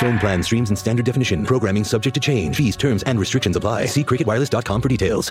Phone plan streams in standard definition. Programming subject to change. Fees, terms, and restrictions apply. See cricketwireless.com for details.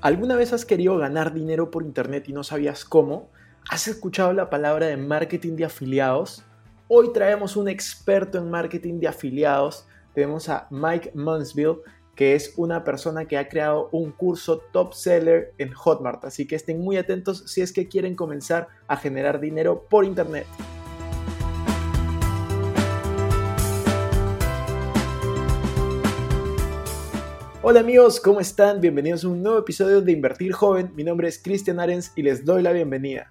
¿Alguna vez has querido ganar dinero por internet y no sabías cómo? ¿Has escuchado la palabra de marketing de afiliados? Hoy traemos un experto en marketing de afiliados. Tenemos a Mike Munsville, que es una persona que ha creado un curso top seller en Hotmart. Así que estén muy atentos si es que quieren comenzar a generar dinero por internet. Hola amigos, ¿cómo están? Bienvenidos a un nuevo episodio de Invertir Joven. Mi nombre es Cristian Arens y les doy la bienvenida.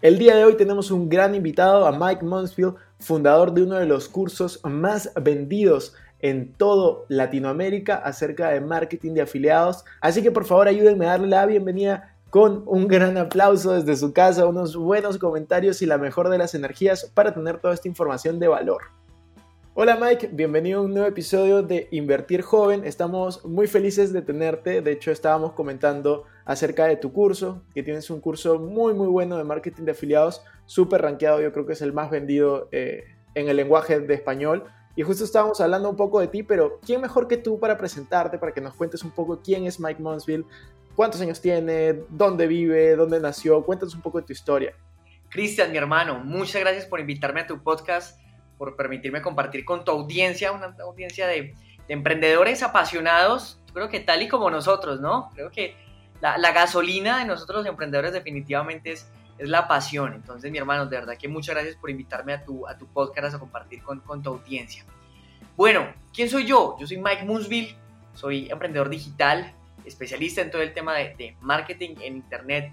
El día de hoy tenemos un gran invitado a Mike Munsfield, fundador de uno de los cursos más vendidos en todo Latinoamérica acerca de marketing de afiliados. Así que por favor ayúdenme a darle la bienvenida con un gran aplauso desde su casa, unos buenos comentarios y la mejor de las energías para tener toda esta información de valor. Hola Mike, bienvenido a un nuevo episodio de Invertir Joven. Estamos muy felices de tenerte. De hecho, estábamos comentando acerca de tu curso, que tienes un curso muy muy bueno de marketing de afiliados, súper rankeado, yo creo que es el más vendido eh, en el lenguaje de español. Y justo estábamos hablando un poco de ti, pero ¿quién mejor que tú para presentarte, para que nos cuentes un poco quién es Mike Monsville, cuántos años tiene, dónde vive, dónde nació? Cuéntanos un poco de tu historia. Cristian, mi hermano, muchas gracias por invitarme a tu podcast por permitirme compartir con tu audiencia, una audiencia de, emprendedores apasionados, creo que tal y como nosotros, ¿no? Creo que la, gasolina de nosotros los emprendedores definitivamente es, es, la pasión. Entonces, mi hermano, de verdad que muchas gracias por invitarme a tu, a tu podcast a compartir con, con tu audiencia. Bueno, ¿quién soy yo? Yo soy Mike Moonsville, soy emprendedor digital, especialista en todo el tema de, de marketing en Internet,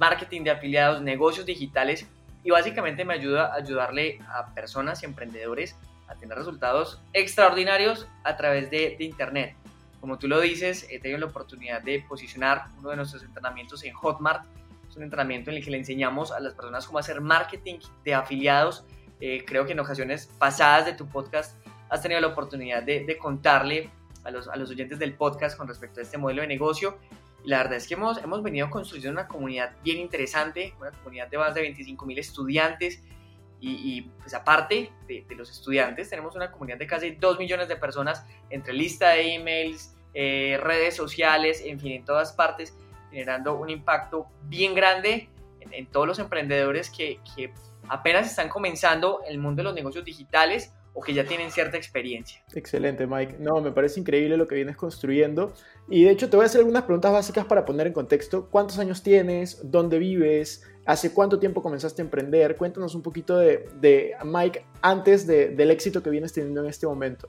marketing de afiliados, negocios digitales y básicamente me ayuda a ayudarle a personas y emprendedores a tener resultados extraordinarios a través de, Internet. Como tú lo dices, he tenido la oportunidad de posicionar uno de nuestros entrenamientos en Hotmart. Es un entrenamiento en el que le enseñamos a las personas cómo hacer marketing de afiliados. Eh, creo que en ocasiones pasadas de tu podcast has tenido la oportunidad de, contarle a los, a los oyentes del podcast con respecto a este modelo de negocio la verdad es que hemos, hemos venido construyendo una comunidad bien interesante, una comunidad de más de 25 mil estudiantes. Y, pues aparte de, los estudiantes, tenemos una comunidad de casi 2 millones de personas entre lista de emails, eh, redes sociales, en fin, en todas partes, generando un impacto bien grande en, todos los emprendedores que, que apenas están comenzando el mundo de los negocios digitales o que ya tienen cierta experiencia. Excelente, Mike. No, me parece increíble lo que vienes construyendo. Y de hecho te voy a hacer algunas preguntas básicas para poner en contexto. ¿Cuántos años tienes? ¿Dónde vives? ¿Hace cuánto tiempo comenzaste a emprender? Cuéntanos un poquito de, Mike antes del éxito que vienes teniendo en este momento.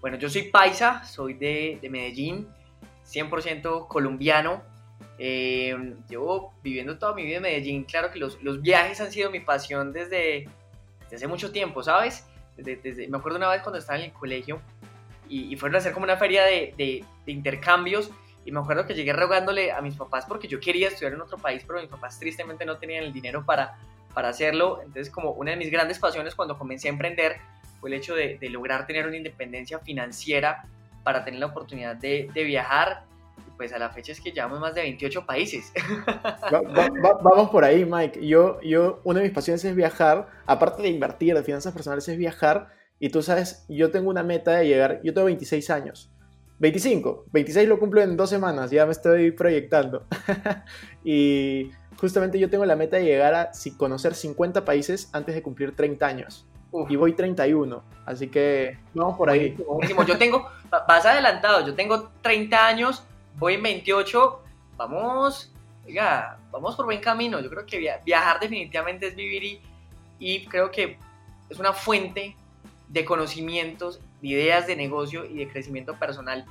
Bueno, yo soy paisa, soy de, Medellín, 100% colombiano. Eh, llevo viviendo toda mi vida en Medellín. Claro que los, viajes han sido mi pasión desde, desde hace mucho tiempo, ¿sabes? Me acuerdo una vez cuando estaba en el colegio y, fueron a hacer como una feria de, intercambios y me acuerdo que llegué rogándole a mis papás porque yo quería estudiar en otro país, pero mis papás tristemente no tenían el dinero para, para hacerlo. Entonces como una de mis grandes pasiones cuando comencé a emprender fue el hecho de, lograr tener una independencia financiera para tener la oportunidad de viajar pues a la fecha es que llevamos más de 28 países. vamos por ahí, Mike. Yo, yo, una de mis pasiones es viajar, aparte de invertir, de finanzas personales, es viajar. Y tú sabes, yo tengo una meta de llegar, yo tengo 26 años. 25, 26 lo cumplo en dos semanas, ya me estoy proyectando. y justamente yo tengo la meta de llegar a conocer 50 países antes de cumplir 30 años. Y voy 31, así que vamos por ahí. Yo tengo, vas adelantado, yo tengo 30 años, voy en 28, vamos, oiga, vamos por buen camino. Yo creo que viajar definitivamente es vivir y, creo que es una fuente de conocimientos, de ideas de negocio y de crecimiento personal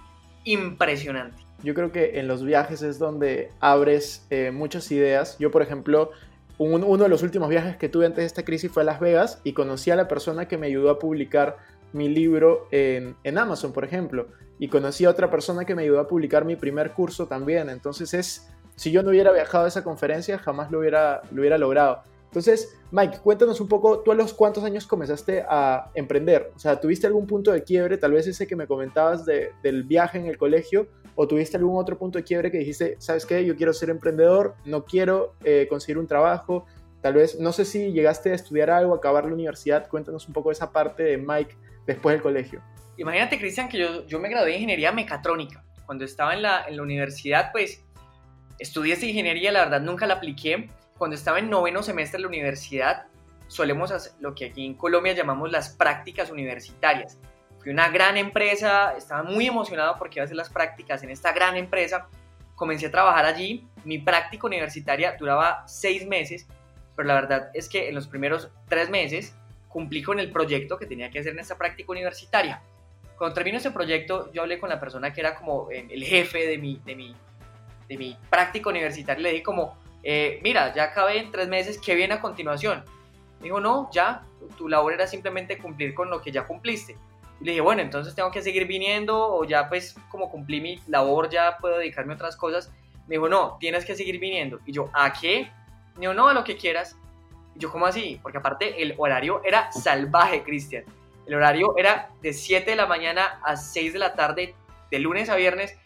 impresionante. Yo creo que en los viajes es donde abres eh, muchas ideas. Yo, por ejemplo, uno de los últimos viajes que tuve antes de esta crisis fue a Las Vegas y conocí a la persona que me ayudó a publicar mi libro en, en, Amazon, por ejemplo. Y conocí a otra persona que me ayudó a publicar mi primer curso también. Entonces es, si yo no hubiera viajado a esa conferencia, jamás lo hubiera, lo hubiera logrado. Entonces, Mike, cuéntanos un poco, ¿tú a los cuántos años comenzaste a emprender? O sea, ¿tuviste algún punto de quiebre, tal vez ese que me comentabas del viaje en el colegio, o tuviste algún otro punto de quiebre que dijiste, sabes qué, yo quiero ser emprendedor, no quiero eh, conseguir un trabajo, tal vez, no sé si llegaste a estudiar algo, acabar la universidad, cuéntanos un poco esa parte de Mike después del colegio. Imagínate, Cristian, que yo, yo me gradué de ingeniería mecatrónica. Cuando estaba en la, en la universidad, pues estudié esa ingeniería, la verdad nunca la apliqué cuando estaba en noveno semestre de la universidad, solemos hacer lo que aquí en Colombia llamamos las prácticas universitarias. Fui una gran empresa, estaba muy emocionado porque iba a hacer las prácticas en esta gran empresa. Comencé a trabajar allí. Mi práctica universitaria duraba seis meses, pero la verdad es que en los primeros tres meses cumplí con el proyecto que tenía que hacer en esta práctica universitaria. Cuando terminó ese proyecto, yo hablé con la persona que era como el jefe de mi, de mi, de mi práctica universitaria le dije como, eh, mira, ya acabé en tres meses, ¿qué viene a continuación? Me dijo, no, ya, tu labor era simplemente cumplir con lo que ya cumpliste. Y le dije, bueno, entonces tengo que seguir viniendo o ya pues como cumplí mi labor ya puedo dedicarme a otras cosas. Me dijo, no, tienes que seguir viniendo. Y yo, ¿a qué? Me dijo, no, a lo que quieras. Y yo, ¿cómo así? Porque aparte el horario era salvaje, Cristian. El horario era de 7 de la mañana a 6 de la tarde, de lunes a viernes.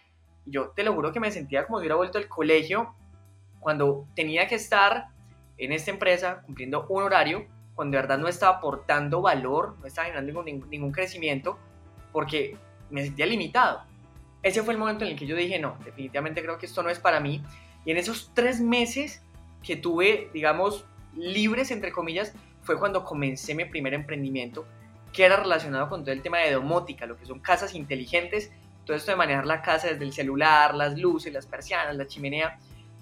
Yo te lo juro que me sentía como si hubiera vuelto al colegio cuando tenía que estar en esta empresa cumpliendo un horario, cuando de verdad no estaba aportando valor, no estaba generando ningún, ningún crecimiento, porque me sentía limitado. Ese fue el momento en el que yo dije, no, definitivamente creo que esto no es para mí. Y en esos tres meses que tuve, digamos, libres, entre comillas, fue cuando comencé mi primer emprendimiento, que era relacionado con todo el tema de domótica, lo que son casas inteligentes, todo esto de manejar la casa desde el celular, las luces, las persianas, la chimenea.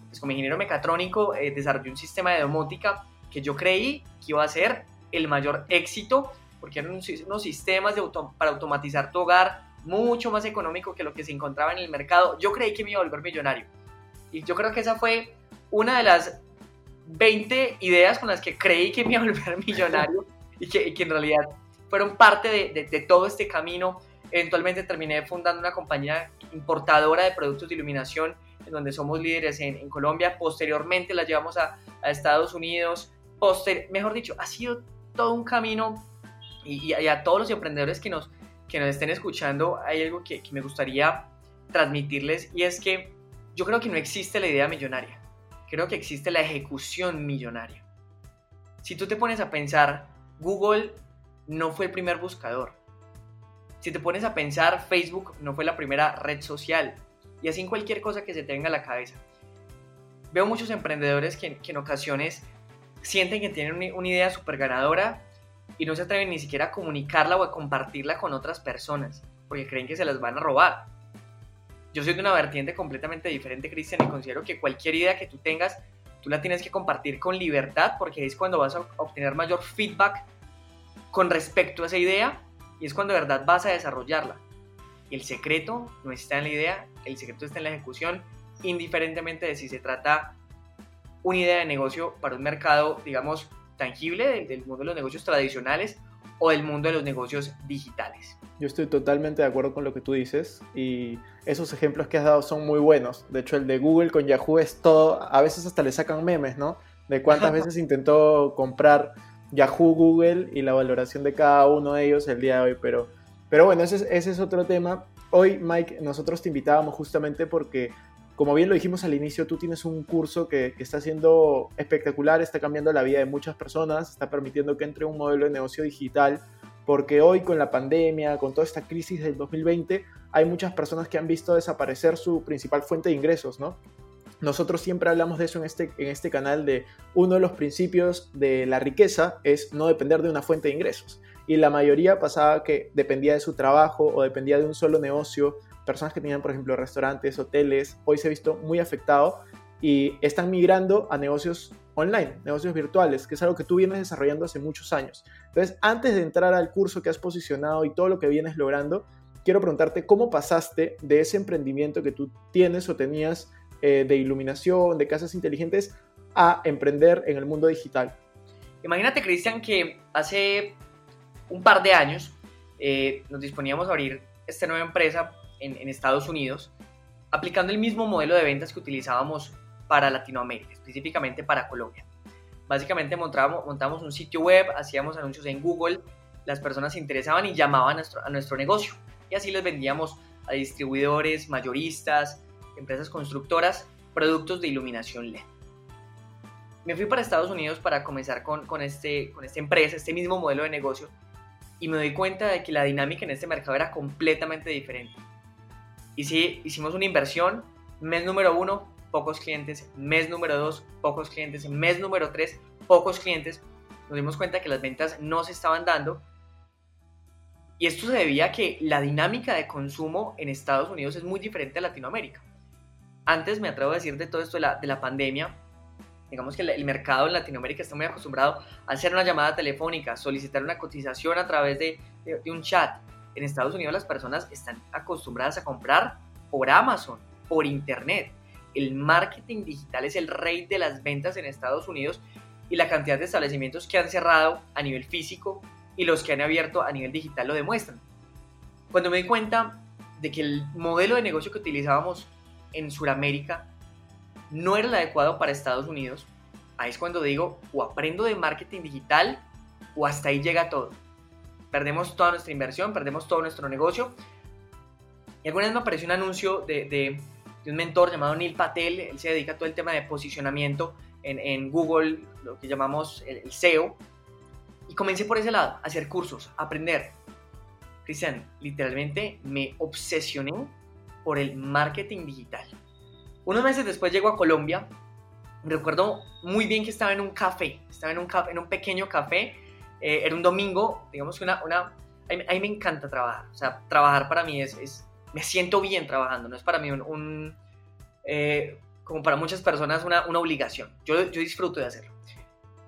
Pues, como ingeniero mecatrónico eh, desarrollé un sistema de domótica que yo creí que iba a ser el mayor éxito porque eran unos sistemas de para automatizar tu hogar mucho más económico que lo que se encontraba en el mercado. Yo creí que me iba a volver millonario. Y yo creo que esa fue una de las 20 ideas con las que creí que me iba a volver millonario y que, en realidad fueron parte de, todo este camino. Eventualmente terminé fundando una compañía importadora de productos de iluminación en donde somos líderes en, Colombia. Posteriormente la llevamos a, Estados Unidos. Mejor dicho, ha sido todo un camino y, a todos los emprendedores que nos, que nos estén escuchando, hay algo que me gustaría transmitirles y es que yo creo que no existe la idea millonaria, creo que existe la ejecución millonaria. Si tú te pones a pensar, Google no fue el primer buscador. Si te pones a pensar, Facebook no fue la primera red social y así en cualquier cosa que se tenga a la cabeza. Veo muchos emprendedores que, en ocasiones sienten que tienen una, idea súper ganadora y no se atreven ni siquiera a comunicarla o a compartirla con otras personas porque creen que se las van a robar. Yo soy de una vertiente completamente diferente, Cristian, y considero que cualquier idea que tú tengas, tú la tienes que compartir con libertad porque es cuando vas a obtener mayor feedback con respecto a esa idea y es cuando de verdad vas a desarrollarla. El secreto no está en la idea, el secreto está en la ejecución, indiferentemente de si se trata una idea de negocio para un mercado, digamos, tangible del, mundo de los negocios tradicionales o del mundo de los negocios digitales. Yo estoy totalmente de acuerdo con lo que tú dices y esos ejemplos que has dado son muy buenos. De hecho, el de Google con Yahoo es todo, a veces hasta le sacan memes, ¿no? De cuántas veces intentó comprar Yahoo, Google y la valoración de cada uno de ellos el día de hoy, pero pero bueno, ese es, otro tema. Hoy, Mike, nosotros te invitábamos justamente porque, como bien lo dijimos al inicio, tú tienes un curso que, está siendo espectacular, está cambiando la vida de muchas personas, está permitiendo que entre un modelo de negocio digital, porque hoy con la pandemia, con toda esta crisis del 2020, hay muchas personas que han visto desaparecer su principal fuente de ingresos, ¿no? Nosotros siempre hablamos de eso en este, en este canal, de uno de los principios de la riqueza es no depender de una fuente de ingresos. Y la mayoría pasaba que dependía de su trabajo o dependía de un solo negocio. Personas que tenían, por ejemplo, restaurantes, hoteles, hoy se ha visto muy afectado y están migrando a negocios online, negocios virtuales, que es algo que tú vienes desarrollando hace muchos años. Entonces, antes de entrar al curso que has posicionado y todo lo que vienes logrando, quiero preguntarte cómo pasaste de ese emprendimiento que tú tienes o tenías eh, de iluminación, de casas inteligentes, a emprender en el mundo digital. Imagínate, Cristian, que hace un par de años eh, nos disponíamos a abrir esta nueva empresa en, Estados Unidos, aplicando el mismo modelo de ventas que utilizábamos para Latinoamérica, específicamente para Colombia. Básicamente montamos un sitio web, hacíamos anuncios en Google, las personas se interesaban y llamaban a nuestro, a nuestro negocio. Y así les vendíamos a distribuidores, mayoristas, empresas constructoras, productos de iluminación LED. Me fui para Estados Unidos para comenzar con, con, este, con esta empresa, este mismo modelo de negocio, y me doy cuenta de que la dinámica en este mercado era completamente diferente. Y sí, hicimos una inversión, mes número uno, pocos clientes, mes número 2, pocos clientes, mes número 3, pocos clientes, nos dimos cuenta que las ventas no se estaban dando. Y esto se debía a que la dinámica de consumo en Estados Unidos es muy diferente a Latinoamérica. Antes me atrevo a decir de todo esto de la, de la pandemia, digamos que el mercado en Latinoamérica está muy acostumbrado a hacer una llamada telefónica, solicitar una cotización a través de, de, de un chat. En Estados Unidos las personas están acostumbradas a comprar por Amazon, por Internet el marketing digital es el rey de las ventas en Estados Unidos y la cantidad de establecimientos que han cerrado a nivel físico y los que han abierto a nivel digital lo demuestran. Cuando me di cuenta de que el modelo de negocio que utilizábamos en Sudamérica no era el adecuado para Estados Unidos, ahí es cuando digo, o aprendo de marketing digital o hasta ahí llega todo. Perdemos toda nuestra inversión, perdemos todo nuestro negocio. Y alguna vez me apareció un anuncio de, un mentor llamado Neil Patel, él se dedica a todo el tema de posicionamiento en, Google, lo que llamamos el, SEO, y comencé por ese lado, a hacer cursos, aprender. Cristian, literalmente me obsesioné por el marketing digital. Unos meses después llego a Colombia, recuerdo muy bien que estaba en un café, estaba en un, en un pequeño café, eh, era un domingo, digamos que una, una a, mí, me encanta trabajar, o sea, trabajar para mí es, es me siento bien trabajando, no es para mí un, eh, como para muchas personas, una, una obligación. Yo, yo, disfruto de hacerlo.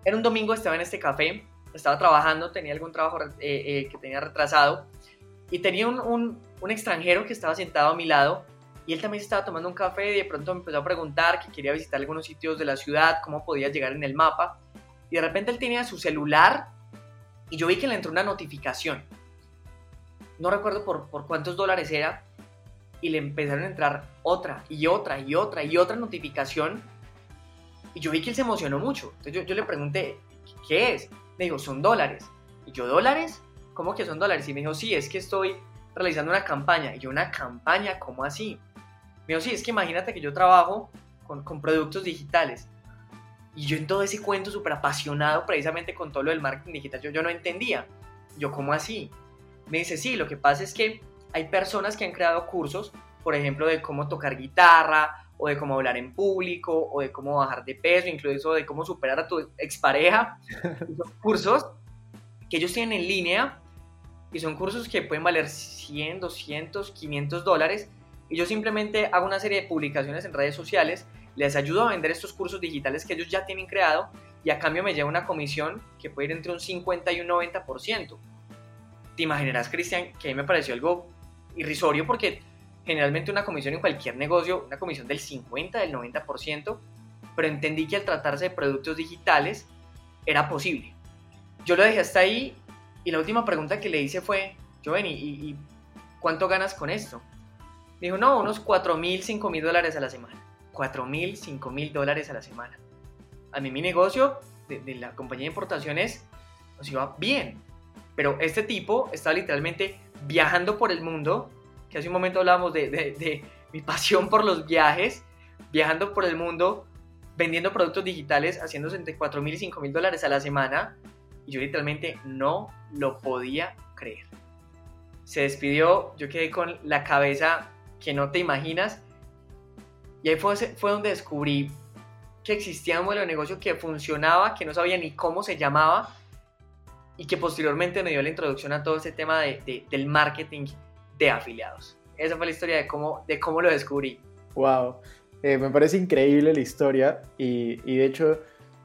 Era un domingo, estaba en este café, estaba trabajando, tenía algún trabajo eh, eh, que tenía retrasado y tenía un, un, extranjero que estaba sentado a mi lado y él también estaba tomando un café y de pronto me empezó a preguntar que quería visitar algunos sitios de la ciudad, cómo podía llegar en el mapa y de repente él tenía su celular y yo vi que le entró una notificación. No recuerdo por, por cuántos dólares era, y le empezaron a entrar otra y otra y otra y otra notificación. Y yo vi que él se emocionó mucho. Entonces yo, yo le pregunté, ¿qué es? Me dijo, son dólares. Y yo, ¿dólares? ¿Cómo que son dólares? Y me dijo, sí, es que estoy realizando una campaña. Y yo, ¿una campaña? ¿Cómo así? Me dijo, sí, es que imagínate que yo trabajo con, con productos digitales. Y yo en todo ese cuento súper apasionado precisamente con todo lo del marketing digital, yo, yo no entendía. Yo, ¿cómo así? Me dice, sí, lo que pasa es que hay personas que han creado cursos, por ejemplo, de cómo tocar guitarra, o de cómo hablar en público, o de cómo bajar de peso, incluso de cómo superar a tu expareja. son cursos que ellos tienen en línea y son cursos que pueden valer 100, 200, 500 dólares. Y yo simplemente hago una serie de publicaciones en redes sociales, les ayudo a vender estos cursos digitales que ellos ya tienen creado y a cambio me lleva una comisión que puede ir entre un 50 y un 90%. Te imaginarás, Cristian, que a mí me pareció algo irrisorio porque generalmente una comisión en cualquier negocio, una comisión del 50, del 90%, pero entendí que al tratarse de productos digitales era posible. Yo lo dejé hasta ahí y la última pregunta que le hice fue, Joven, ¿y, cuánto ganas con esto? Dijo, no, unos 4 mil, 5 mil dólares a la semana. 4 mil, 5 mil dólares a la semana. A mí mi negocio de, la compañía de importaciones nos iba bien, pero este tipo estaba literalmente viajando por el mundo, que hace un momento hablábamos de, mi pasión por los viajes, viajando por el mundo, vendiendo productos digitales, haciéndose entre 4 mil y 5 mil dólares a la semana, y yo literalmente no lo podía creer. Se despidió, yo quedé con la cabeza que no te imaginas, Y ahí fue, fue donde descubrí que existía un modelo de negocio que funcionaba, que no sabía ni cómo se llamaba y que posteriormente me dio la introducción a todo ese tema de, del marketing de afiliados. Esa fue la historia de cómo, de cómo lo descubrí. Wow, eh, me parece increíble la historia y, y de hecho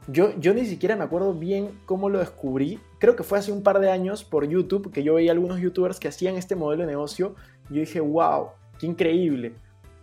yo, yo ni siquiera me acuerdo bien cómo lo descubrí. Creo que fue hace un par de años por YouTube que yo veía algunos youtubers que hacían este modelo de negocio. Yo dije, wow, qué increíble.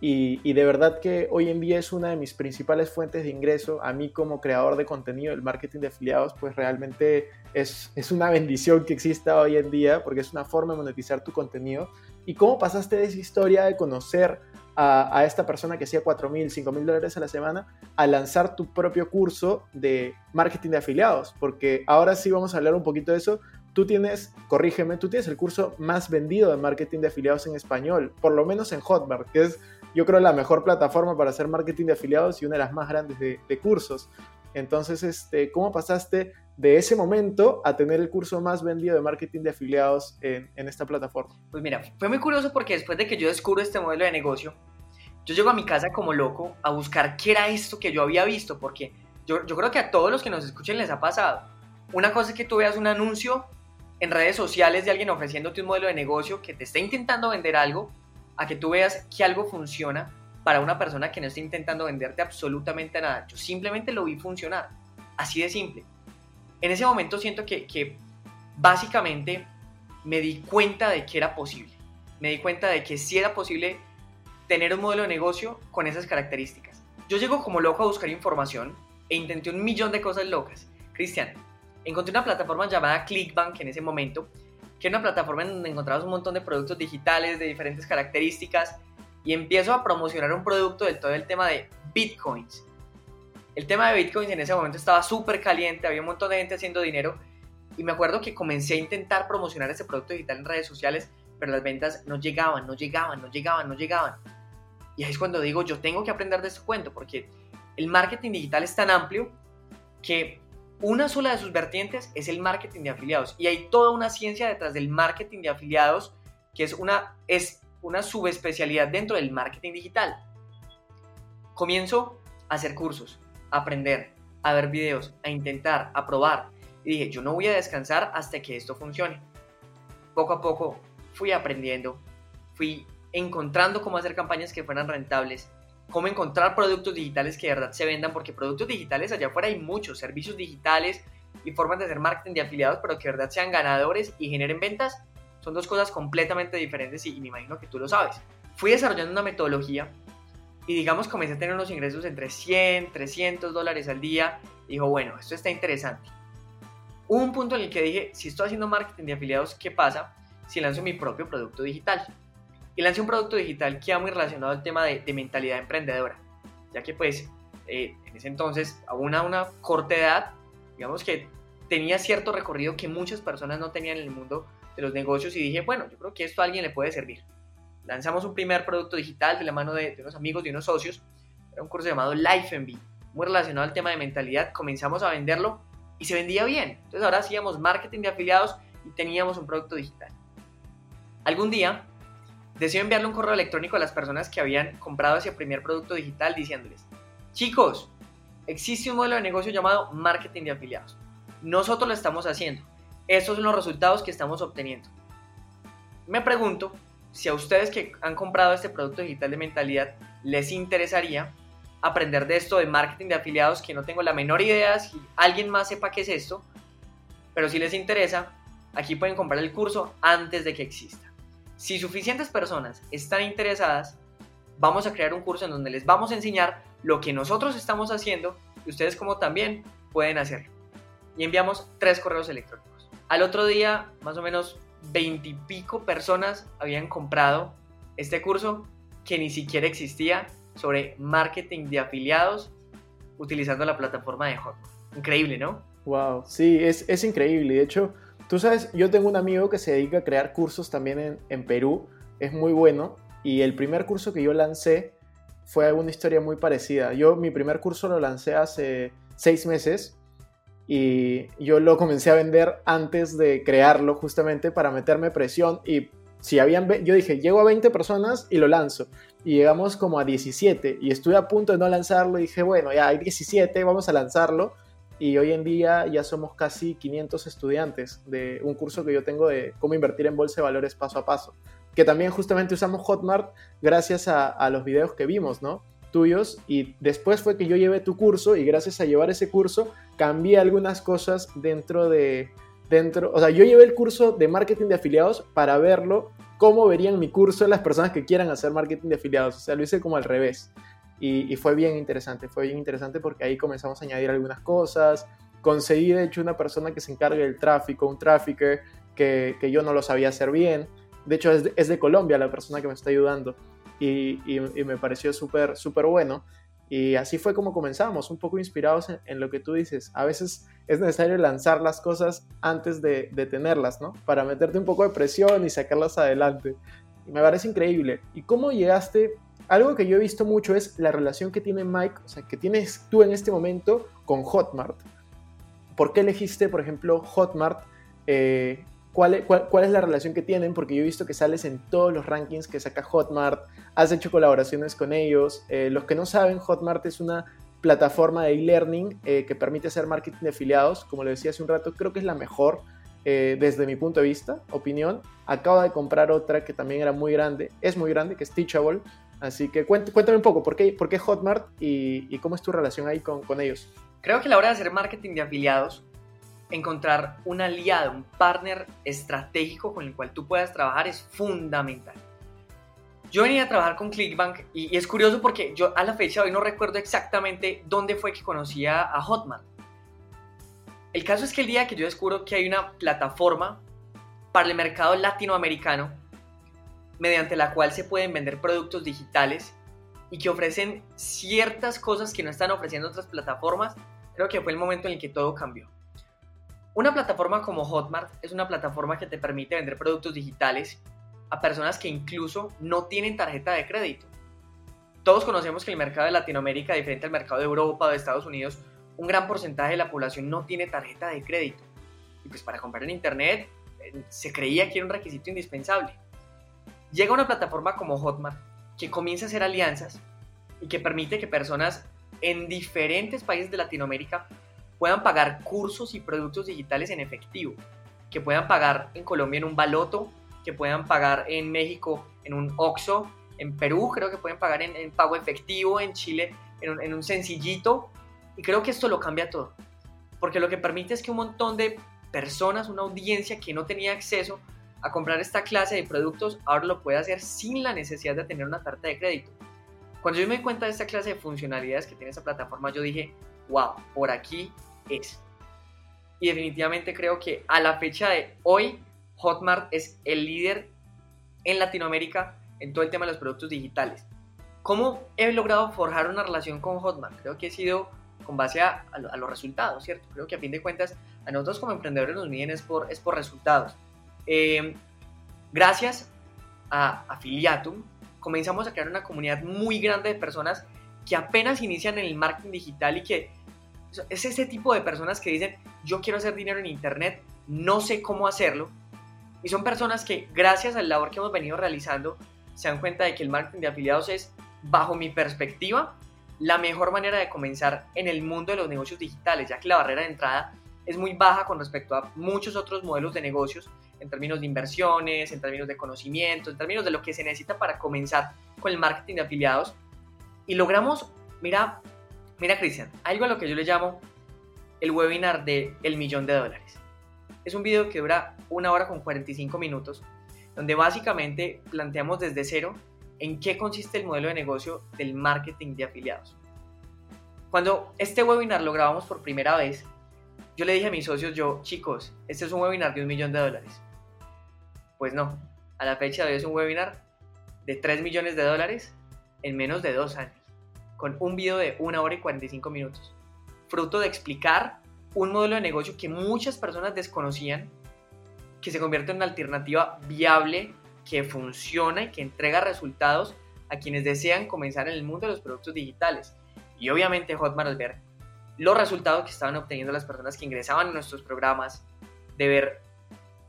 Y, y, de verdad que hoy en día es una de mis principales fuentes de ingreso. A mí como creador de contenido, el marketing de afiliados, pues realmente es, es una bendición que exista hoy en día porque es una forma de monetizar tu contenido. ¿Y cómo pasaste de esa historia de conocer a, esta persona que hacía 4 mil, 5 mil dólares a la semana a lanzar tu propio curso de marketing de afiliados? Porque ahora sí vamos a hablar un poquito de eso. Tú tienes, corrígeme, tú tienes el curso más vendido de marketing de afiliados en español, por lo menos en Hotmart, que es yo creo la mejor plataforma para hacer marketing de afiliados y una de las más grandes de, cursos. Entonces, este, ¿cómo pasaste de ese momento a tener el curso más vendido de marketing de afiliados en, en, esta plataforma? Pues mira, fue muy curioso porque después de que yo descubro este modelo de negocio, yo llego a mi casa como loco a buscar qué era esto que yo había visto, porque yo, yo creo que a todos los que nos escuchen les ha pasado. Una cosa es que tú veas un anuncio en redes sociales de alguien ofreciéndote un modelo de negocio que te está intentando vender algo, a que tú veas que algo funciona para una persona que no está intentando venderte absolutamente nada. Yo simplemente lo vi funcionar. Así de simple. En ese momento siento que, que básicamente me di cuenta de que era posible. Me di cuenta de que sí era posible tener un modelo de negocio con esas características. Yo llego como loco a buscar información e intenté un millón de cosas locas. Cristian, encontré una plataforma llamada Clickbank en ese momento, que era una plataforma en donde encontrabas un montón de productos digitales de diferentes características y empiezo a promocionar un producto del todo el tema de bitcoins. El tema de bitcoins en ese momento estaba súper caliente, había un montón de gente haciendo dinero y me acuerdo que comencé a intentar promocionar ese producto digital en redes sociales, pero las ventas no llegaban, no llegaban, no llegaban, no llegaban. Y ahí es cuando digo, yo tengo que aprender de este cuento, porque el marketing digital es tan amplio que una sola de sus vertientes es el marketing de afiliados. Y hay toda una ciencia detrás del marketing de afiliados que es una, es una subespecialidad dentro del marketing digital. Comienzo a hacer cursos, a aprender, a ver videos, a intentar, a probar. Y dije, yo no voy a descansar hasta que esto funcione. Poco a poco fui aprendiendo, fui encontrando cómo hacer campañas que fueran rentables, cómo encontrar productos digitales que de verdad se vendan, porque productos digitales allá afuera hay muchos, servicios digitales y formas de hacer marketing de afiliados, pero que de verdad sean ganadores y generen ventas, son dos cosas completamente diferentes y, me imagino que tú lo sabes. Fui desarrollando una metodología y digamos comencé a tener unos ingresos entre 100, 300 dólares al día. Y dijo, bueno, esto está interesante. Un punto en el que dije, si estoy haciendo marketing de afiliados, ¿qué pasa si lanzo mi propio producto digital? Y lancé un producto digital que va muy relacionado al tema de, mentalidad emprendedora, ya que pues eh, en ese entonces, a una, una corta edad, digamos que tenía cierto recorrido que muchas personas no tenían en el mundo de los negocios y dije, bueno, yo creo que esto a alguien le puede servir. Lanzamos un primer producto digital de la mano de, unos amigos, de unos socios, era un curso llamado Life MB, muy relacionado al tema de mentalidad, comenzamos a venderlo y se vendía bien. Entonces ahora hacíamos marketing de afiliados y teníamos un producto digital. Algún día decidí enviarle un correo electrónico a las personas que habían comprado ese primer producto digital diciéndoles, chicos, existe un modelo de negocio llamado marketing de afiliados. Nosotros lo estamos haciendo. Estos son los resultados que estamos obteniendo. Me pregunto si a ustedes que han comprado este producto digital de mentalidad les interesaría aprender de esto de marketing de afiliados, que no tengo la menor idea si alguien más sepa qué es esto, pero si les interesa, aquí pueden comprar el curso antes de que exista. Si suficientes personas están interesadas, vamos a crear un curso en donde les vamos a enseñar lo que nosotros estamos haciendo y ustedes como también pueden hacerlo. Y enviamos tres correos electrónicos. Al otro día, más o menos veintipico personas habían comprado este curso que ni siquiera existía sobre marketing de afiliados utilizando la plataforma de Hotmart. Increíble, ¿no? Wow, sí, es, es increíble. De hecho, Tú sabes, yo tengo un amigo que se dedica a crear cursos también en, Perú, es muy bueno, y el primer curso que yo lancé fue una historia muy parecida. Yo mi primer curso lo lancé hace seis meses y yo lo comencé a vender antes de crearlo justamente para meterme presión y si habían, yo dije, llego a 20 personas y lo lanzo. y llegamos como a 17 y estuve a punto de no lanzarlo y dije, bueno, ya hay 17, vamos a lanzarlo y hoy en día ya somos casi 500 estudiantes de un curso que yo tengo de cómo invertir en bolsa de valores paso a paso, que también justamente usamos Hotmart gracias a, a los videos que vimos, ¿no? tuyos y después fue que yo llevé tu curso y gracias a llevar ese curso cambié algunas cosas dentro de dentro, o sea, yo llevé el curso de marketing de afiliados para verlo cómo verían mi curso las personas que quieran hacer marketing de afiliados, o sea, lo hice como al revés y, fue bien interesante, fue bien interesante porque ahí comenzamos a añadir algunas cosas, conseguí de hecho una persona que se encargue del tráfico, un trafficker que, que yo no lo sabía hacer bien, de hecho es de, es de Colombia la persona que me está ayudando y, me pareció súper, súper bueno. Y así fue como comenzamos, un poco inspirados en, lo que tú dices. A veces es necesario lanzar las cosas antes de, de, tenerlas, ¿no? Para meterte un poco de presión y sacarlas adelante. Y me parece increíble. ¿Y cómo llegaste? Algo que yo he visto mucho es la relación que tiene Mike, o sea, que tienes tú en este momento con Hotmart. ¿Por qué elegiste, por ejemplo, Hotmart eh, cuál, es la relación que tienen, porque yo he visto que sales en todos los rankings que saca Hotmart, has hecho colaboraciones con ellos. Eh, los que no saben, Hotmart es una plataforma de e-learning eh, que permite hacer marketing de afiliados. Como le decía hace un rato, creo que es la mejor eh, desde mi punto de vista, opinión. Acaba de comprar otra que también era muy grande, es muy grande, que es Teachable. Así que cuéntame un poco, ¿por qué, por qué Hotmart y, cómo es tu relación ahí con, con ellos? Creo que la hora de hacer marketing de afiliados encontrar un aliado, un partner estratégico con el cual tú puedas trabajar es fundamental. Yo venía a trabajar con Clickbank y, es curioso porque yo a la fecha hoy no recuerdo exactamente dónde fue que conocía a Hotmart. El caso es que el día que yo descubro que hay una plataforma para el mercado latinoamericano mediante la cual se pueden vender productos digitales y que ofrecen ciertas cosas que no están ofreciendo otras plataformas, creo que fue el momento en el que todo cambió. Una plataforma como Hotmart es una plataforma que te permite vender productos digitales a personas que incluso no tienen tarjeta de crédito. Todos conocemos que el mercado de Latinoamérica, diferente al mercado de Europa o de Estados Unidos, un gran porcentaje de la población no tiene tarjeta de crédito. Y pues para comprar en Internet eh, se creía que era un requisito indispensable. Llega una plataforma como Hotmart que comienza a hacer alianzas y que permite que personas en diferentes países de Latinoamérica puedan pagar cursos y productos digitales en efectivo, que puedan pagar en Colombia en un baloto, que puedan pagar en México en un OXO, en Perú creo que pueden pagar en, pago efectivo, en Chile en un, en un sencillito, y creo que esto lo cambia todo, porque lo que permite es que un montón de personas, una audiencia que no tenía acceso a comprar esta clase de productos, ahora lo puede hacer sin la necesidad de tener una tarjeta de crédito. Cuando yo me di cuenta de esta clase de funcionalidades que tiene esta plataforma, yo dije, wow, por aquí es. Y definitivamente creo que a la fecha de hoy, Hotmart es el líder en Latinoamérica en todo el tema de los productos digitales. ¿Cómo he logrado forjar una relación con Hotmart? Creo que he sido con base a, los resultados, ¿cierto? Creo que a fin de cuentas a nosotros como emprendedores nos miden es por, es por resultados. Eh, gracias a Affiliatum comenzamos a crear una comunidad muy grande de personas que apenas inician en el marketing digital y que es ese tipo de personas que dicen, yo quiero hacer dinero en Internet, no sé cómo hacerlo. Y son personas que gracias al labor que hemos venido realizando, se dan cuenta de que el marketing de afiliados es, bajo mi perspectiva, la mejor manera de comenzar en el mundo de los negocios digitales, ya que la barrera de entrada es muy baja con respecto a muchos otros modelos de negocios en términos de inversiones, en términos de conocimiento, en términos de lo que se necesita para comenzar con el marketing de afiliados. Y logramos, mira, Mira, Cristian, algo a lo que yo le llamo el webinar de el millón de dólares. Es un video que dura una hora con 45 minutos, donde básicamente planteamos desde cero en qué consiste el modelo de negocio del marketing de afiliados. Cuando este webinar lo grabamos por primera vez, yo le dije a mis socios, yo, chicos, este es un webinar de un millón de dólares. Pues no, a la fecha de hoy es un webinar de 3 millones de dólares en menos de dos años con un video de una hora y 45 minutos, fruto de explicar un modelo de negocio que muchas personas desconocían, que se convierte en una alternativa viable, que funciona y que entrega resultados a quienes desean comenzar en el mundo de los productos digitales. Y obviamente Hotmart al ver los resultados que estaban obteniendo las personas que ingresaban a nuestros programas, de ver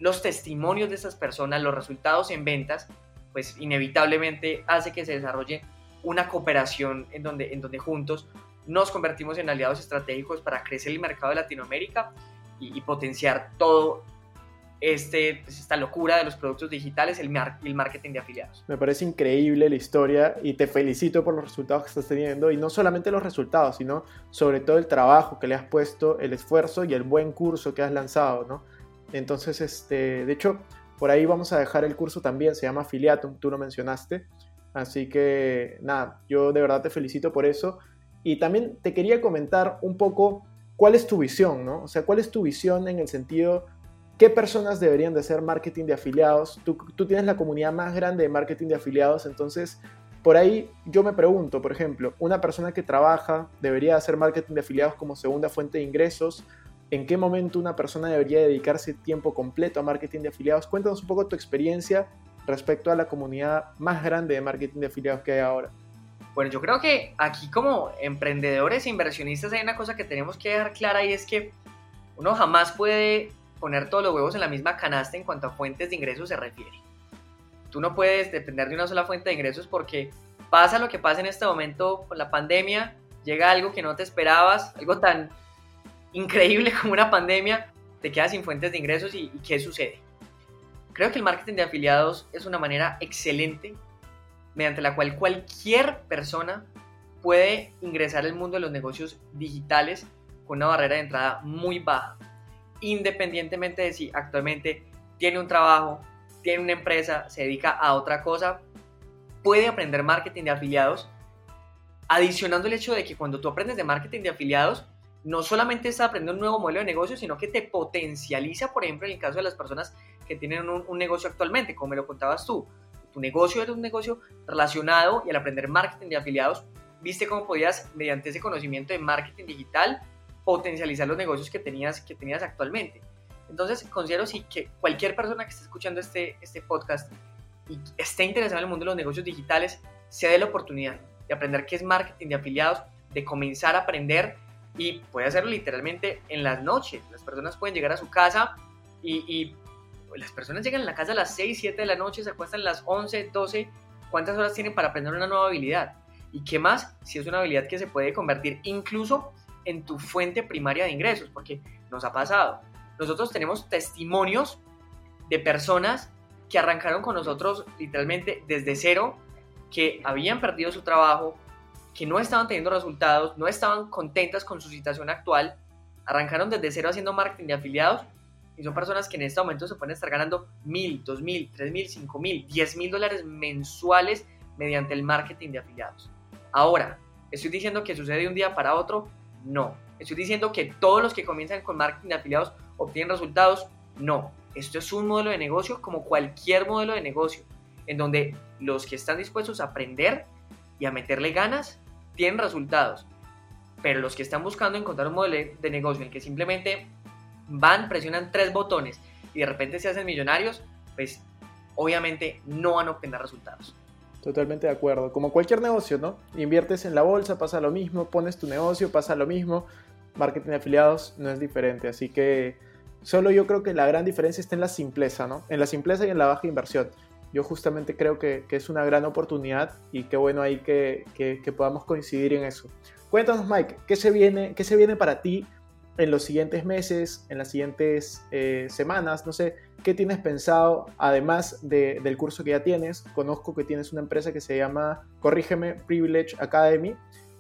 los testimonios de esas personas, los resultados en ventas, pues inevitablemente hace que se desarrolle una cooperación en donde, en donde juntos nos convertimos en aliados estratégicos para crecer el mercado de Latinoamérica y, potenciar todo este, pues, esta locura de los productos digitales, el, el marketing de afiliados. Me parece increíble la historia y te felicito por los resultados que estás teniendo y no solamente los resultados, sino sobre todo el trabajo que le has puesto, el esfuerzo y el buen curso que has lanzado, ¿no? Entonces, este, de hecho, por ahí vamos a dejar el curso también, se llama Afiliatum, tú lo mencionaste. Así que nada, yo de verdad te felicito por eso. Y también te quería comentar un poco cuál es tu visión, ¿no? O sea, cuál es tu visión en el sentido, ¿qué personas deberían de hacer marketing de afiliados? Tú, tú tienes la comunidad más grande de marketing de afiliados, entonces por ahí yo me pregunto, por ejemplo, una persona que trabaja debería hacer marketing de afiliados como segunda fuente de ingresos en qué momento una persona debería dedicarse tiempo completo a marketing de afiliados. Cuéntanos un poco tu experiencia respecto a la comunidad más grande de marketing de afiliados que hay ahora. Bueno, yo creo que aquí como emprendedores e inversionistas hay una cosa que tenemos que dejar clara y es que uno jamás puede poner todos los huevos en la misma canasta en cuanto a fuentes de ingresos se refiere. Tú no puedes depender de una sola fuente de ingresos porque pasa lo que pasa en este momento con la pandemia, llega algo que no te esperabas, algo tan increíble como una pandemia, te quedas sin fuentes de ingresos y, ¿qué sucede? Creo que el marketing de afiliados es una manera excelente mediante la cual cualquier persona puede ingresar al mundo de los negocios digitales con una barrera de entrada muy baja, independientemente de si actualmente tiene un trabajo, tiene una empresa, se dedica a otra cosa, puede aprender marketing de afiliados, adicionando el hecho de que cuando tú aprendes de marketing de afiliados, no solamente está aprendiendo un nuevo modelo de negocio, sino que te potencializa, por ejemplo, en el caso de las personas que tienen un, negocio actualmente, como me lo contabas tú. Tu negocio era un negocio relacionado y al aprender marketing de afiliados, viste cómo podías, mediante ese conocimiento de marketing digital, potencializar los negocios que tenías, que tenías actualmente. Entonces, considero sí que cualquier persona que esté escuchando este, este podcast y esté interesado en el mundo de los negocios digitales, se dé la oportunidad de aprender qué es marketing de afiliados, de comenzar a aprender y puede hacerlo literalmente en las noches. Las personas pueden llegar a su casa y, las personas llegan a la casa a las 6, 7 de la noche, se acuestan a las 11, 12. ¿Cuántas horas tienen para aprender una nueva habilidad? ¿Y qué más si es una habilidad que se puede convertir incluso en tu fuente primaria de ingresos? Porque nos ha pasado. Nosotros tenemos testimonios de personas que arrancaron con nosotros literalmente desde cero, que habían perdido su trabajo, que no estaban teniendo resultados, no estaban contentas con su situación actual, arrancaron desde cero haciendo marketing de afiliados y son personas que en este momento se pueden estar ganando mil, dos mil, tres mil, cinco mil, diez mil dólares mensuales mediante el marketing de afiliados. Ahora, ¿estoy diciendo que sucede de un día para otro? No. ¿Estoy diciendo que todos los que comienzan con marketing de afiliados obtienen resultados? No. Esto es un modelo de negocio como cualquier modelo de negocio, en donde los que están dispuestos a aprender y a meterle ganas tienen resultados. Pero los que están buscando encontrar un modelo de negocio en el que simplemente van, presionan tres botones y de repente se hacen millonarios, pues obviamente no van a obtener resultados. Totalmente de acuerdo. Como cualquier negocio, ¿no? Inviertes en la bolsa, pasa lo mismo, pones tu negocio, pasa lo mismo. Marketing de afiliados no es diferente. Así que solo yo creo que la gran diferencia está en la simpleza, ¿no? En la simpleza y en la baja inversión yo justamente creo que, es una gran oportunidad y qué bueno ahí que, podamos coincidir en eso. Cuéntanos, Mike, ¿qué se viene, qué se viene para ti en los siguientes meses, en las siguientes eh, semanas? No sé, ¿qué tienes pensado además del curso que ya tienes? Conozco que tienes una empresa que se llama, corrígeme, Privilege Academy.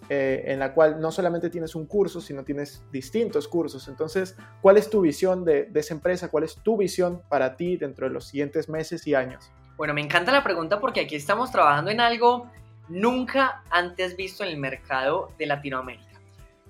Eh, en la cual no solamente tienes un curso, sino tienes distintos cursos. Entonces, ¿cuál es tu visión de, de esa empresa? ¿Cuál es tu visión para ti dentro de los siguientes meses y años? Bueno, me encanta la pregunta porque aquí estamos trabajando en algo nunca antes visto en el mercado de Latinoamérica.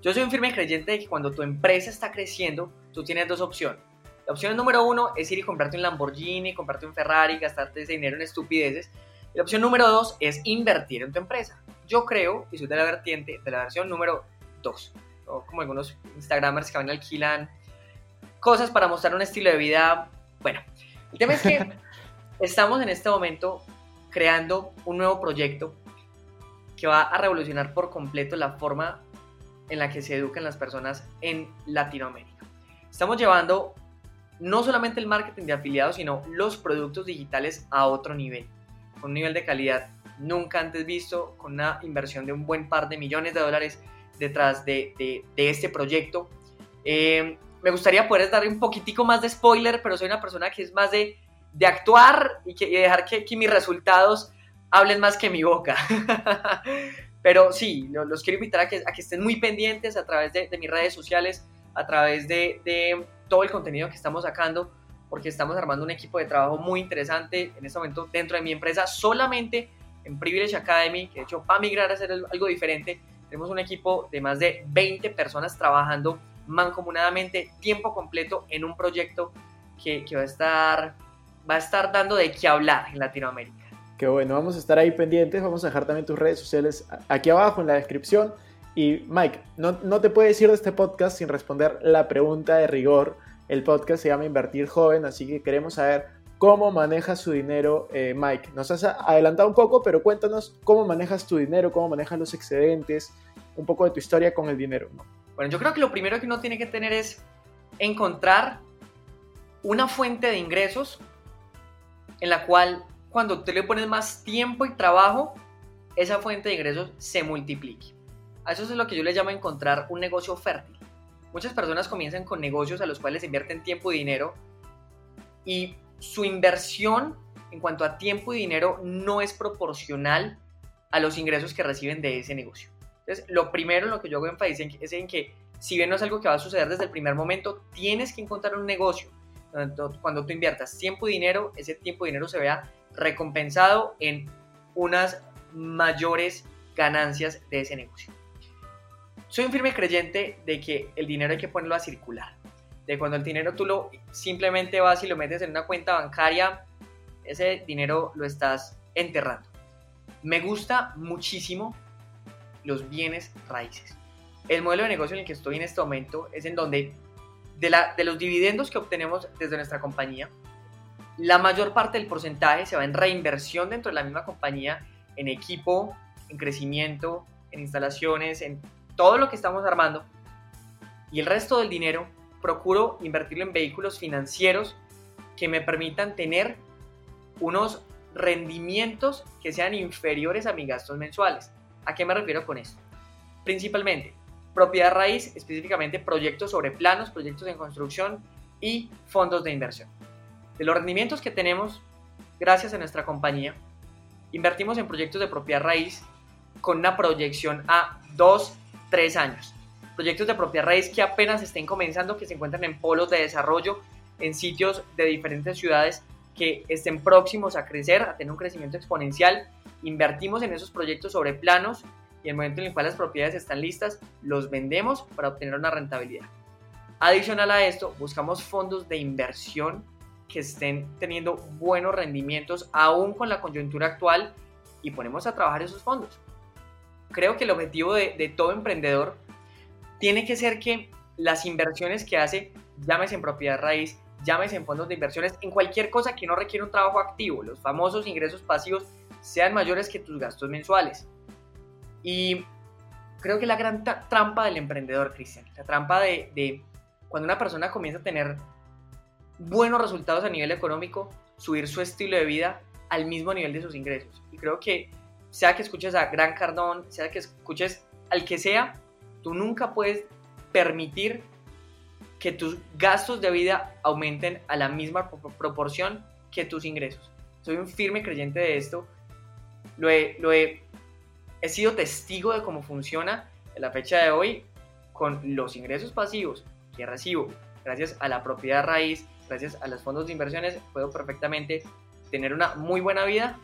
Yo soy un firme creyente de que cuando tu empresa está creciendo, tú tienes dos opciones. La opción número uno es ir y comprarte un Lamborghini, comprarte un Ferrari, gastarte ese dinero en estupideces. Y la opción número dos es invertir en tu empresa. Yo creo, y soy de la vertiente, de la versión número dos. como algunos Instagramers que van alquilan cosas para mostrar un estilo de vida. Bueno, el tema es que Estamos en este momento creando un nuevo proyecto que va a revolucionar por completo la forma en la que se educan las personas en Latinoamérica. Estamos llevando no solamente el marketing de afiliados, sino los productos digitales a otro nivel. con un nivel de calidad nunca antes visto, con una inversión de un buen par de millones de dólares detrás de, este proyecto. Eh, me gustaría poder darle un poquitico más de spoiler, pero soy una persona que es más de, actuar y, que, dejar que, mis resultados hablen más que mi boca. pero sí, los, quiero invitar a que, a que, estén muy pendientes a través de, mis redes sociales, a través de, todo el contenido que estamos sacando, porque estamos armando un equipo de trabajo muy interesante en este momento dentro de mi empresa, solamente en Privilege Academy, que de hecho va a migrar a hacer algo diferente. Tenemos un equipo de más de 20 personas trabajando mancomunadamente, tiempo completo, en un proyecto que, va, a estar, va a estar dando de qué hablar en Latinoamérica. Qué bueno, vamos a estar ahí pendientes, vamos a dejar también tus redes sociales aquí abajo en la descripción. Y Mike, no, no te puedes ir de este podcast sin responder la pregunta de rigor. El podcast se llama Invertir Joven, así que queremos saber cómo manejas su dinero, eh, Mike. Nos has adelantado un poco, pero cuéntanos cómo manejas tu dinero, cómo manejas los excedentes, un poco de tu historia con el dinero. Bueno, yo creo que lo primero que uno tiene que tener es encontrar una fuente de ingresos en la cual cuando tú le pones más tiempo y trabajo, esa fuente de ingresos se multiplique. A eso es lo que yo le llamo encontrar un negocio fértil. Muchas personas comienzan con negocios a los cuales invierten tiempo y dinero y su inversión en cuanto a tiempo y dinero no es proporcional a los ingresos que reciben de ese negocio. Entonces, lo primero en lo que yo hago énfasis es en que si bien no es algo que va a suceder desde el primer momento, tienes que encontrar un negocio cuando tú inviertas tiempo y dinero, ese tiempo y dinero se vea recompensado en unas mayores ganancias de ese negocio. Soy un firme creyente de que el dinero hay que ponerlo a circular de cuando el dinero tú lo simplemente vas y lo metes en una cuenta bancaria, ese dinero lo estás enterrando. Me gusta muchísimo los bienes raíces. El modelo de negocio en el que estoy en este momento es en donde de, la, de los dividendos que obtenemos desde nuestra compañía, la mayor parte del porcentaje se va en reinversión dentro de la misma compañía, en equipo, en crecimiento, en instalaciones, en todo lo que estamos armando. Y el resto del dinero procuro invertirlo en vehículos financieros que me permitan tener unos rendimientos que sean inferiores a mis gastos mensuales. ¿A qué me refiero con esto? Principalmente, propiedad raíz, específicamente proyectos sobre planos, proyectos en construcción y fondos de inversión. De los rendimientos que tenemos, gracias a nuestra compañía, invertimos en proyectos de propiedad raíz con una proyección a 2, 3 años proyectos de propiedad raíz que apenas estén comenzando, que se encuentran en polos de desarrollo, en sitios de diferentes ciudades que estén próximos a crecer, a tener un crecimiento exponencial. Invertimos en esos proyectos sobre planos y el momento en el cual las propiedades están listas, los vendemos para obtener una rentabilidad. Adicional a esto, buscamos fondos de inversión que estén teniendo buenos rendimientos aún con la coyuntura actual y ponemos a trabajar esos fondos. Creo que el objetivo de, de todo emprendedor tiene que ser que las inversiones que hace, llámese en propiedad raíz, llámese en fondos de inversiones, en cualquier cosa que no requiera un trabajo activo, los famosos ingresos pasivos sean mayores que tus gastos mensuales. Y creo que la gran trampa del emprendedor, Cristian, la trampa de, de cuando una persona comienza a tener buenos resultados a nivel económico, subir su estilo de vida al mismo nivel de sus ingresos. Y creo que sea que escuches a Gran Cardón, sea que escuches al que sea, Tú nunca puedes permitir que tus gastos de vida aumenten a la misma proporción que tus ingresos. Soy un firme creyente de esto. Lo he, lo he, he sido testigo de cómo funciona en la fecha de hoy con los ingresos pasivos que recibo gracias a la propiedad raíz, gracias a los fondos de inversiones, puedo perfectamente tener una muy buena vida,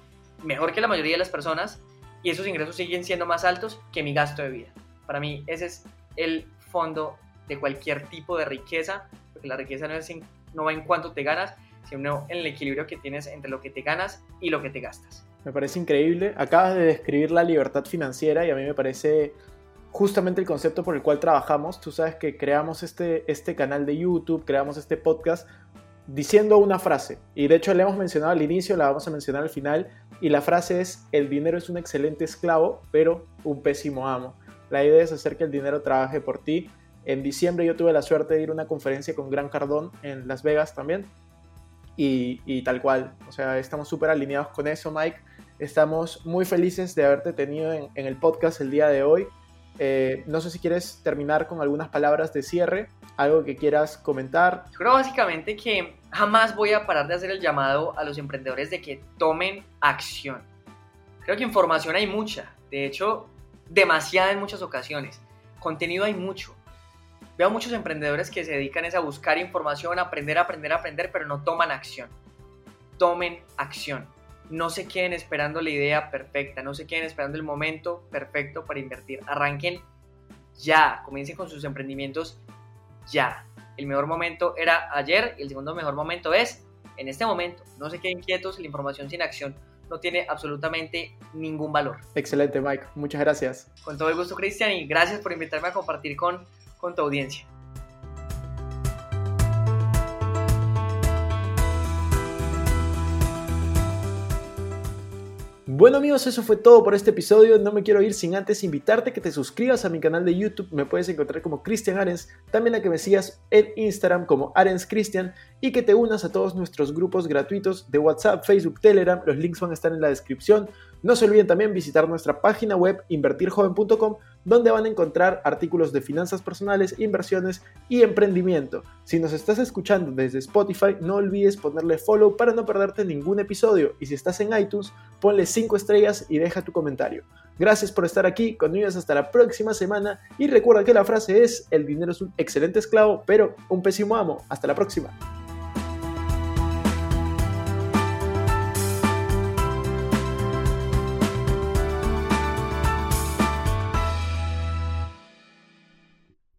mejor que la mayoría de las personas, y esos ingresos siguen siendo más altos que mi gasto de vida. Para mí ese es el fondo de cualquier tipo de riqueza, porque la riqueza no, es no va en cuánto te ganas, sino en el equilibrio que tienes entre lo que te ganas y lo que te gastas. Me parece increíble. Acabas de describir la libertad financiera y a mí me parece justamente el concepto por el cual trabajamos. Tú sabes que creamos este, este canal de YouTube, creamos este podcast diciendo una frase. Y de hecho la hemos mencionado al inicio, la vamos a mencionar al final. Y la frase es, el dinero es un excelente esclavo, pero un pésimo amo. La idea es hacer que el dinero trabaje por ti. En diciembre yo tuve la suerte de ir a una conferencia con Gran Cardón en Las Vegas también. Y, tal cual, o sea, estamos súper alineados con eso, Mike. Estamos muy felices de haberte tenido en, el podcast el día de hoy. Eh, no sé si quieres terminar con algunas palabras de cierre, algo que quieras comentar. creo básicamente que jamás voy a parar de hacer el llamado a los emprendedores de que tomen acción. Creo que información hay mucha, de hecho, demasiada en muchas ocasiones. Contenido hay mucho. Veo muchos emprendedores que se dedican a buscar información, aprender, aprender, aprender, pero no toman acción. Tomen acción. No se queden esperando la idea perfecta, no se queden esperando el momento perfecto para invertir. Arranquen ya, comiencen con sus emprendimientos ya. El mejor momento era ayer y el segundo mejor momento es en este momento. No se queden quietos, la información sin acción no tiene absolutamente ningún valor. Excelente, Mike. Muchas gracias. Con todo el gusto, Cristian, y gracias por invitarme a compartir con, con tu audiencia. Bueno amigos, eso fue todo por este episodio. No me quiero ir sin antes invitarte a que te suscribas a mi canal de YouTube. Me puedes encontrar como Cristian Arens. También a que me sigas en Instagram como Arens Cristian y que te unas a todos nuestros grupos gratuitos de WhatsApp, Facebook, Telegram. Los links van a estar en la descripción. No se olviden también visitar nuestra página web invertirjoven.com donde van a encontrar artículos de finanzas personales, inversiones y emprendimiento. Si nos estás escuchando desde Spotify, no olvides ponerle follow para no perderte ningún episodio y si estás en iTunes, ponle 5 estrellas y deja tu comentario. Gracias por estar aquí, conmigo hasta la próxima semana y recuerda que la frase es, el dinero es un excelente esclavo, pero un pésimo amo. Hasta la próxima.